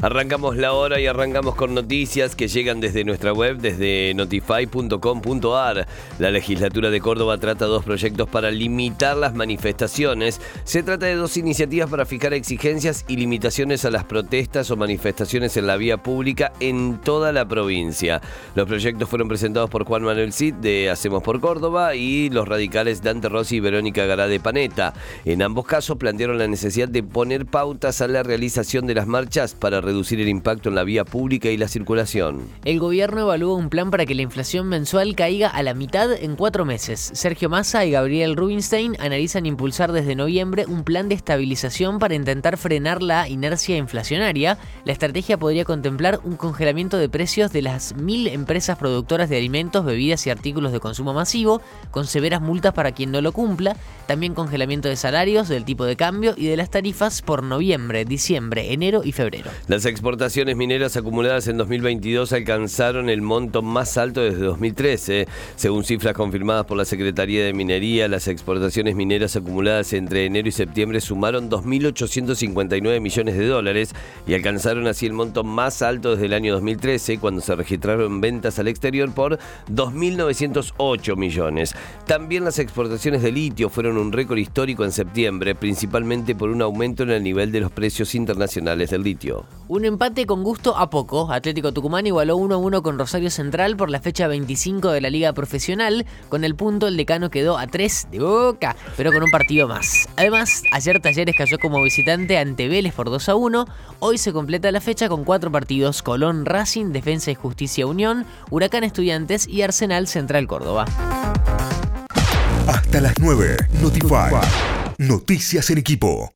Arrancamos la hora y arrancamos con noticias que llegan desde nuestra web, desde notify.com.ar. La legislatura de Córdoba trata dos proyectos para limitar las manifestaciones. Se trata de dos iniciativas para fijar exigencias y limitaciones a las protestas o manifestaciones en la vía pública en toda la provincia. Los proyectos fueron presentados por Juan Manuel Cid de Hacemos por Córdoba y los radicales Dante Rossi y Verónica Gará de Paneta. En ambos casos plantearon la necesidad de poner pautas a la realización de las marchas para reducir el impacto en la vía pública y la circulación. El gobierno evalúa un plan para que la inflación mensual caiga a la mitad en cuatro meses. Sergio Massa y Gabriel Rubinstein analizan impulsar desde noviembre un plan de estabilización para intentar frenar la inercia inflacionaria. La estrategia podría contemplar un congelamiento de precios de las mil empresas productoras de alimentos, bebidas y artículos de consumo masivo, con severas multas para quien no lo cumpla, también congelamiento de salarios, del tipo de cambio y de las tarifas por noviembre, diciembre, enero y febrero. Las exportaciones mineras acumuladas en 2022 alcanzaron el monto más alto desde 2013. Según cifras confirmadas por la Secretaría de Minería, las exportaciones mineras acumuladas entre enero y septiembre sumaron 2.859 millones de dólares y alcanzaron así el monto más alto desde el año 2013, cuando se registraron ventas al exterior por 2.908 millones. También las exportaciones de litio fueron un récord histórico en septiembre, principalmente por un aumento en el nivel de los precios internacionales del litio. Un empate con gusto a poco. Atlético Tucumán igualó 1 a 1 con Rosario Central por la fecha 25 de la Liga Profesional. Con el punto, el decano quedó a 3 de boca, pero con un partido más. Además, ayer Talleres cayó como visitante ante Vélez por 2 a 1. Hoy se completa la fecha con cuatro partidos: Colón Racing, Defensa y Justicia Unión, Huracán Estudiantes y Arsenal Central Córdoba. Hasta las 9. Notify. Noticias en equipo.